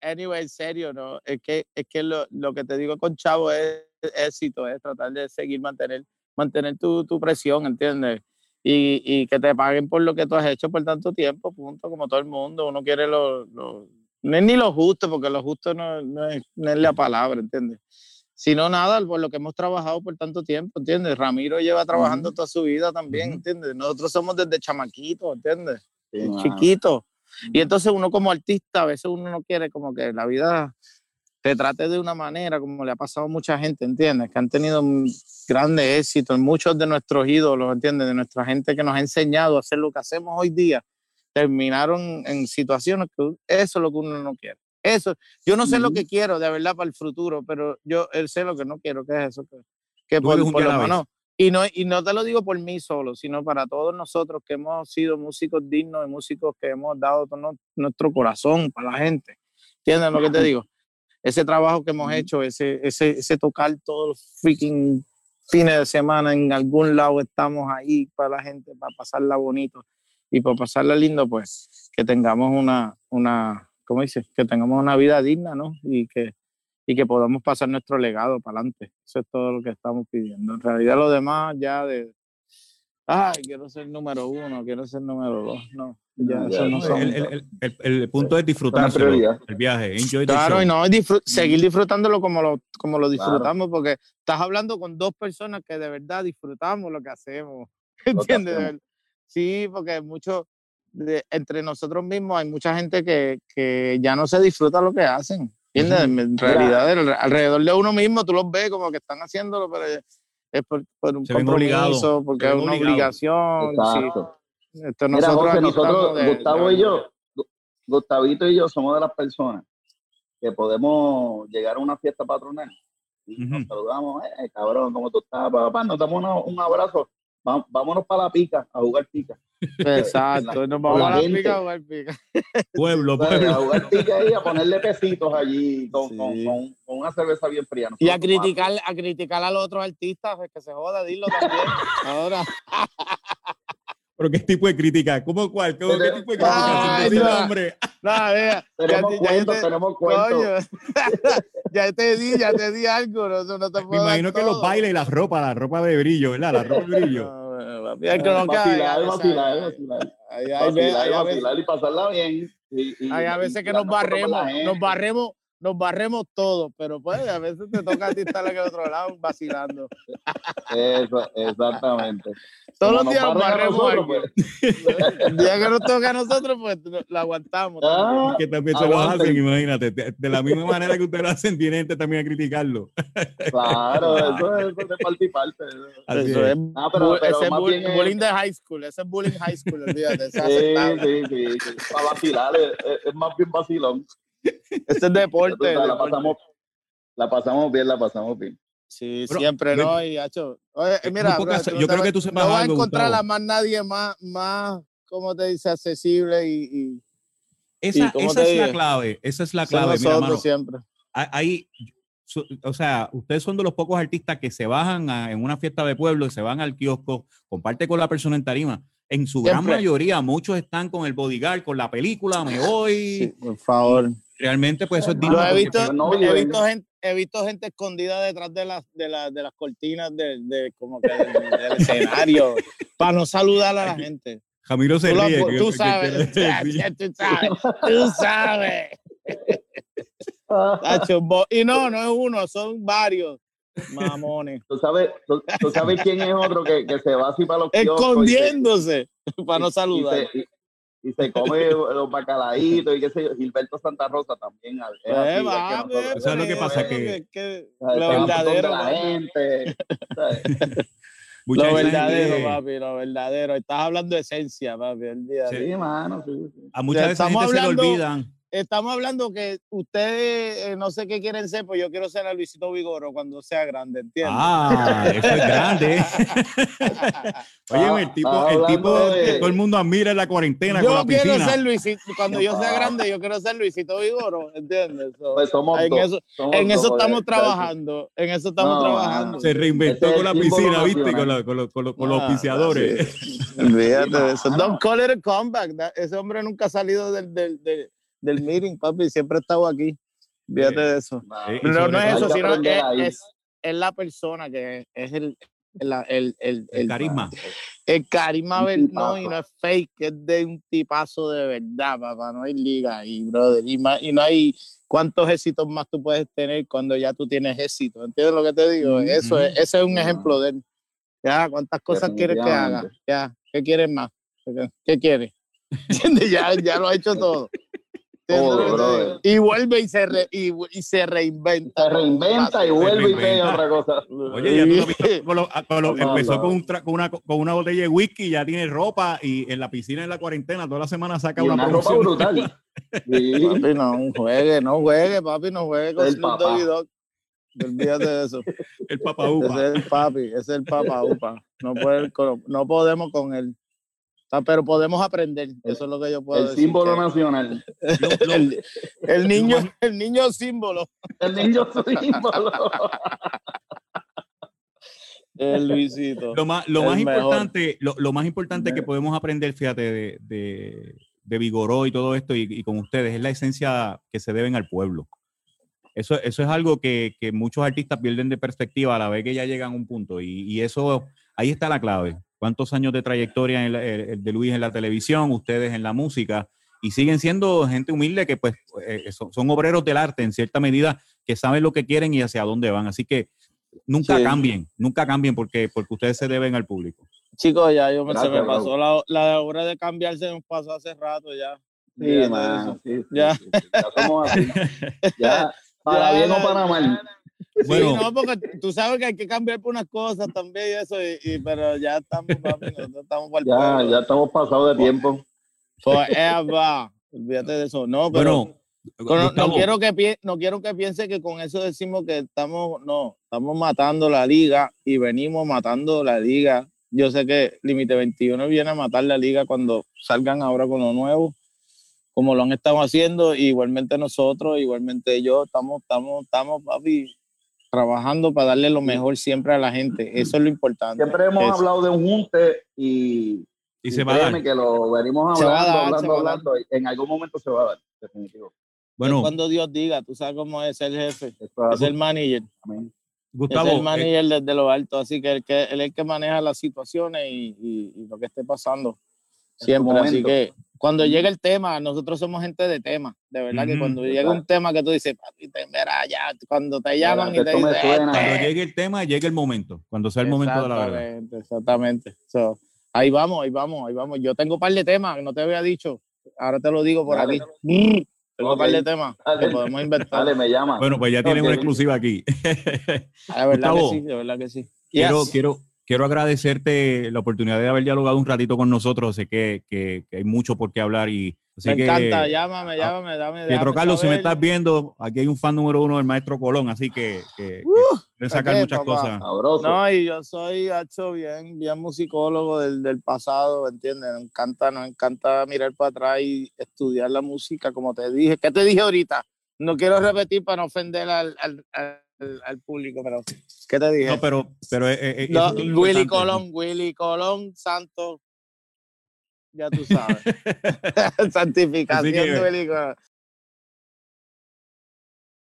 Anyway, en serio, ¿no? Es que, es que lo, lo que te digo con Chavo es éxito, es tratar de seguir mantener, mantener tu, tu presión, ¿entiendes? Y, y, que te paguen por lo que tú has hecho por tanto tiempo, punto, como todo el mundo. Uno quiere lo, lo no es ni lo justo, porque lo justo no, no, es, no es la palabra, ¿entiendes? Sino nada, por lo que hemos trabajado por tanto tiempo, ¿entiendes? Ramiro lleva trabajando toda su vida también, ¿entiendes? Nosotros somos desde chamaquitos, ¿entiendes? Chiquito. Y entonces uno como artista, a veces uno no quiere como que la vida te trate de una manera como le ha pasado a mucha gente, ¿entiendes? Que han tenido grandes éxitos, muchos de nuestros ídolos, ¿entiendes? De nuestra gente que nos ha enseñado a hacer lo que hacemos hoy día, terminaron en situaciones que eso es lo que uno no quiere. Eso, yo no sé lo que quiero de verdad para el futuro, pero yo él sé lo que no quiero, que es eso, que, por, lo menos, y no, y no te lo digo por mí solo, sino para todos nosotros que hemos sido músicos dignos y músicos que hemos dado todo nuestro corazón para la gente. ¿Entiendes lo que te digo? Ese trabajo que hemos hecho, ese, ese, ese tocar todos los freaking fines de semana en algún lado estamos ahí para la gente, para pasarla bonito y para pasarla lindo, pues que tengamos una, una, como dices, que tengamos una vida digna, ¿no? Y que, y que podamos pasar nuestro legado para adelante. Eso es todo lo que estamos pidiendo. En realidad lo demás ya de, ay, quiero ser número uno, quiero ser número dos, no. Ya, eso no el, el, el, el, punto es disfrutar el viaje, enjoy Claro, y no, seguir disfrutándolo como lo, como lo disfrutamos, porque estás hablando con dos personas que de verdad disfrutamos lo que hacemos. ¿Entiendes? Sí, porque entre nosotros mismos hay mucha gente que, que, ya no se disfruta lo que hacen. ¿Entiendes? En realidad, alrededor de uno mismo tú los ves como que están haciéndolo, pero es por, un compromiso, porque es una obligación. nosotros, nosotros Gustavo y yo, Gustavito y yo somos de las personas que podemos llegar a una fiesta patronal y nos saludamos, eh, cabrón, como tú estás, papá, nos damos un abrazo, vámonos para la pica, a jugar pica Exacto, nos vamos a la pica a jugar pica. Pueblo, pueblo. A jugar pica y a ponerle pesitos allí con, con, con, una cerveza bien fría. y a criticar, a criticar a los otros artistas, pues, que se joda, dilo también. Ahora. ¿Pero qué tipo de crítica? ¿Cómo cuál? ¿Cómo, ¿Qué tipo de crítica? Sin no, nombre. No, vea, tenemos ya, cuento, ya te, tenemos cuento. ya te di, ya te di algo. No, no te puedo Me imagino que todo. los bailes y la ropa, la ropa de brillo, ¿verdad? La ropa de brillo. No, que no vacilar, vacilar, vacilar. Vacilar, vacilar y pasarla bien. Y, y, hay a veces que nos barremos, nos barremos nos barremos todos, pero pues a veces te toca a ti estar aquí al otro lado vacilando. Eso, exactamente. Todos los días nos barremos nosotros, pues. El día que nos toca a nosotros, pues lo aguantamos. Ah, que también se lo hacen, imagínate. De, de, la misma manera que ustedes lo hacen, tiene gente también a criticarlo. Claro, eso, eso es de parte y parte. Así eso es. es. Ah, pero, pero ese bullying, es... bullying de high school, ese es bullying high school, olvídate. Sí, sí, sí, sí, Para vacilar, es, es más bien vacilón. Este es deporte. la, pasamos, la pasamos bien, la pasamos bien. Sí, Pero, siempre, ¿no? Y, hacho, oye, mira, bro, yo creo que tú sepas no vas a encontrar a más nadie más, más, ¿cómo te dice? Accesible y... y esa, y, esa es la clave, esa es la clave, mira, mano, siempre. Ahí, o sea, ustedes son de los pocos artistas que se bajan a, en una fiesta de pueblo y se van al kiosco, comparte con la persona en tarima. En su siempre. gran mayoría, muchos están con el bodyguard, con la película, me voy. Sí, por favor realmente pues eso es digno. He visto, no, he, visto gente, he visto gente escondida detrás de las, de, la, de las cortinas de, de como que del, del escenario para no saludar a la gente. Jamiro se tú, ríe. Lo, tú, sabes, tú sabes, tú sabes. y no, no es uno, son varios. Mamones. ¿Tú sabes, tú, tú sabes quién es otro que, que se va así para los Escondiéndose y, para no saludar. Y, y se come los bacalaitos y qué sé yo. Gilberto Santa Rosa también. Es así, eh, va, es que ¿Sabes lo que pasa? Que, que lo verdadero. La gente, lo verdadero, gente... papi, lo verdadero. Estás hablando de esencia, papi. El día sí, día. mano, sí, sí. A muchas veces gente hablando, se le olvidan estamos hablando que ustedes eh, no sé qué quieren ser, pues yo quiero ser a Luisito Vigoro cuando sea grande, ¿entiendes? Ah, eso es grande. Oye, el tipo, el tipo de... que todo el mundo admira en la cuarentena. Yo con la quiero piscina. ser Luisito, cuando yo sea grande, yo quiero ser Luisito Vigoro, ¿entiendes? So, pues somos en dos, eso, somos en eso dos, estamos eh, trabajando, en eso estamos No, trabajando. Se reinventó con la piscina, ¿viste? Con, la- con los- con los- con los Ah, auspiciadores. Fíjate de eso. mano. Don't call it a comeback. Ese hombre nunca ha salido del, del, del, del meeting, papi, siempre ha estado aquí. Fíjate de eso. Pero sobre no es eso, que sino aprender es, es, es la persona que es el, el, el, el, El carisma. El carisma, no, y no es fake, es de un tipazo de verdad, papá. No hay liga ahí, brother. Y, más- y no hay cuántos éxitos más tú puedes tener cuando ya tú tienes éxito. ¿Entiendes lo que te digo? Eso es, ese es un No. ejemplo de él. Ya, ¿cuántas cosas quieres que haga? Ya, ¿qué quieres más? ¿Qué, qué quieres? ¿Entiendes? Ya, ya lo ha hecho todo. ¿Entiendes Todo? Y vuelve y se, re- y, y se reinventa. Se reinventa y vuelve y reinventa. pega otra cosa. Oye, ya tú lo viste con lo- con lo- No, empezó no. Con, un tra- con, una, con una botella de whisky, ya tiene ropa y en la piscina en la cuarentena toda la semana saca Y una, una ropa brutal. Sí. Papi, no juegue, no juegue, papi, no juegue con El. Doggy Dogg. Olvídate de eso. El papá Ese upa. es el papi, ese es el papá upa. No, puede- no podemos con él. Pero podemos aprender. Eso es lo que yo puedo El decir. símbolo que- nacional. Lo- lo- el, el niño, el niño símbolo. El niño símbolo. El Luisito. Lo más, lo El más importante, lo, lo más importante que podemos aprender, fíjate, de, de, de Vigoró y todo esto y, y con ustedes, es la esencia que se deben al pueblo. Eso, eso es algo que, que muchos artistas pierden de perspectiva a la vez que ya llegan a un punto. Y, y eso, ahí está la clave. ¿Cuántos años de trayectoria en la- el- el de Luis en la televisión, ustedes en la música? Y siguen siendo gente humilde que pues eh, son, son obreros del arte en cierta medida, que saben lo que quieren y hacia dónde van. Así que nunca Sí. cambien, nunca cambien porque, porque ustedes se deben al público. Chicos, ya yo me, se me Gracias, pasó la, la hora de cambiarse, nos pasó hace rato ya. Sí, Ya. sí, sí, ya somos así. Ya, para Ya, bien o ya. para mal. Bueno. Sí, no, porque tú sabes que hay que cambiar por unas cosas también y eso, y, y- pero ya estamos, papi, estamos Ya, pueblo. ya estamos pasados de tiempo. Forever. Olvídate de eso. No, pero Bueno, pero no, quiero que pie- no quiero que piense que con eso decimos que estamos, no, estamos matando la liga y venimos matando la liga yo sé que Límite 21 viene a matar la liga cuando salgan ahora con lo nuevo, como lo han estado haciendo, igualmente nosotros, igualmente yo, estamos, estamos, estamos, papi, trabajando para darle lo mejor siempre a la gente. Eso es lo importante. Siempre hemos hablado de un junte y, y, se va a dar. que lo venimos hablando, hablando, hablando, en algún momento se va a dar, definitivo. Bueno, cuando Dios diga, tú sabes cómo es el jefe, es, el manager. Gustavo, es el manager eh, desde lo alto, así que, él es el que maneja las situaciones y, y, lo que esté pasando siempre. Así que cuando llega el tema, nosotros somos gente de tema, de verdad que cuando llega un tema que tú dices, papi, te, mira, ya, cuando te llaman y te dicen, cuando llegue el tema, llega el momento, cuando sea el momento de la verdad. Exactamente, ahí vamos, ahí vamos, ahí vamos. Yo tengo un par de temas que no te había dicho, ahora te lo digo por aquí. Tengo un par de temas que podemos inventar. Dale, me llama. Bueno, pues ya tienen una exclusiva aquí. Ah, de verdad que sí, de verdad que sí. Quiero, quiero, quiero agradecerte la oportunidad de haber dialogado un ratito con nosotros. Sé que, que, hay mucho por qué hablar y me encanta, llámame, llámame, dame. Pietro Carlos, si me estás viendo, aquí hay un fan número uno del maestro Colón, así que, que, uh, sacar muchas cosas. No, y yo soy hecho bien, bien musicólogo del, del pasado, ¿entiendes? Me encanta, nos encanta mirar para atrás y estudiar la música, como te dije. ¿Qué te dije ahorita? No quiero repetir para no ofender al, al, al, público, pero ¿qué te dije? No, pero, pero eh, eh, Willy Colón, Willy Colón Santos, ya tú sabes. Santificación de